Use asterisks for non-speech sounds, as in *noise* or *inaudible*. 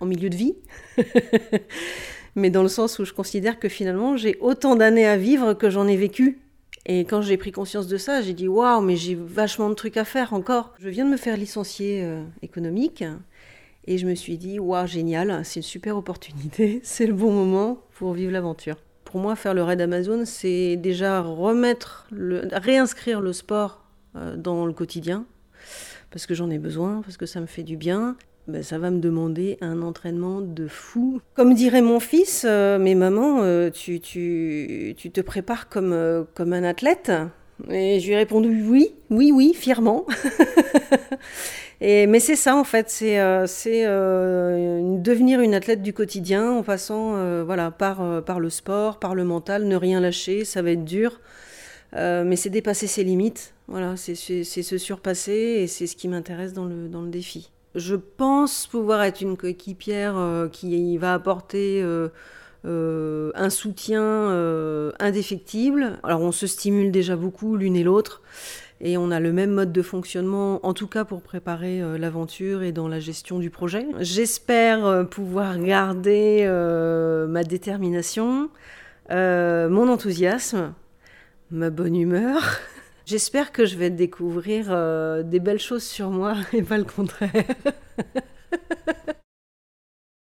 en milieu de vie. *laughs* mais dans le sens où je considère que finalement j'ai autant d'années à vivre que j'en ai vécu. Et quand j'ai pris conscience de ça, j'ai dit waouh, mais j'ai vachement de trucs à faire encore. Je viens de me faire licencier euh, économique et je me suis dit waouh, génial, c'est une super opportunité, *laughs* c'est le bon moment pour vivre l'aventure. Pour moi, faire le raid Amazon, c'est déjà remettre, le, réinscrire le sport euh, dans le quotidien parce que j'en ai besoin, parce que ça me fait du bien, ben, ça va me demander un entraînement de fou. Comme dirait mon fils, euh, mais maman, euh, tu, te prépares comme, euh, comme un athlète Et je lui ai répondu oui, oui, oui, fièrement. *laughs* Mais c'est ça en fait, c'est devenir une athlète du quotidien en passant voilà, par, le sport, par le mental, ne rien lâcher, ça va être dur. mais c'est dépasser ses limites, voilà, c'est se surpasser et c'est ce qui m'intéresse dans le défi. Je pense pouvoir être une coéquipière euh, qui va apporter euh, euh, un soutien indéfectible. Alors on se stimule déjà beaucoup l'une et l'autre et on a le même mode de fonctionnement, en tout cas pour préparer l'aventure et dans la gestion du projet. J'espère pouvoir garder ma détermination, mon enthousiasme, ma bonne humeur. *laughs* J'espère que je vais découvrir euh, des belles choses sur moi *laughs* et pas le contraire.